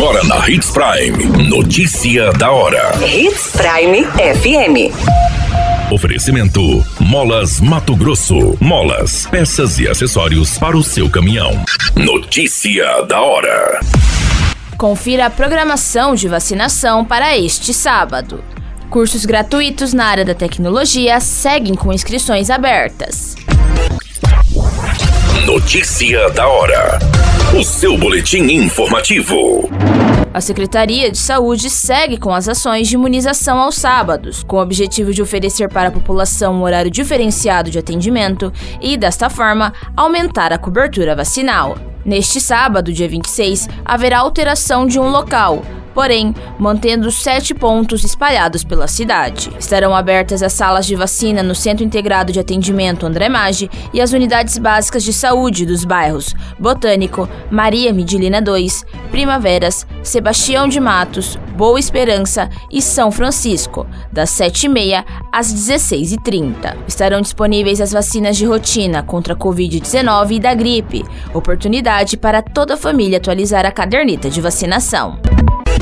Agora na Hits Prime. Notícia da hora. Hits Prime FM. Oferecimento: Molas Mato Grosso. Molas, peças e acessórios para o seu caminhão. Notícia da hora. Confira a programação de vacinação para este sábado. Cursos gratuitos na área da tecnologia seguem com inscrições abertas. Notícia da hora. O seu boletim informativo. A Secretaria de Saúde segue com as ações de imunização aos sábados, com o objetivo de oferecer para a população um horário diferenciado de atendimento e, desta forma, aumentar a cobertura vacinal. Neste sábado, dia 26, haverá alteração de um local, porém mantendo sete pontos espalhados pela cidade. Estarão abertas as salas de vacina no Centro Integrado de Atendimento André Maggi e as unidades básicas de saúde dos bairros Botânico, Maria Midilina 2, Primaveras, Sebastião de Matos, Boa Esperança e São Francisco, das 7h30 às 16h30. Estarão disponíveis as vacinas de rotina contra a Covid-19 e da gripe, oportunidade para toda a família atualizar a caderneta de vacinação.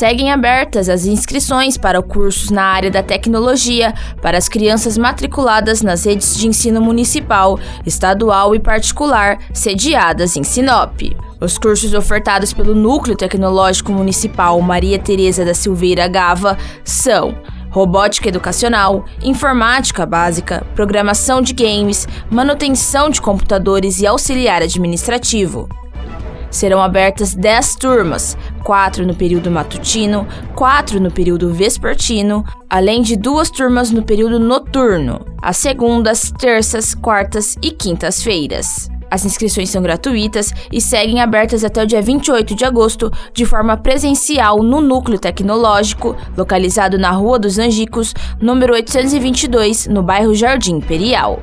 seguem abertas as inscrições para cursos na área da tecnologia para as crianças matriculadas nas redes de ensino municipal, estadual e particular sediadas em Sinop. Os cursos ofertados pelo Núcleo Tecnológico Municipal Maria Tereza da Silveira Gava são robótica educacional, informática básica, programação de games, manutenção de computadores e auxiliar administrativo. Serão abertas 10 turmas, 4 no período matutino, 4 no período vespertino, além de duas turmas no período noturno, às segundas, terças, quartas e quintas-feiras. As inscrições são gratuitas e seguem abertas até o dia 28 de agosto, de forma presencial no Núcleo Tecnológico, localizado na Rua dos Angicos, número 822, no bairro Jardim Imperial.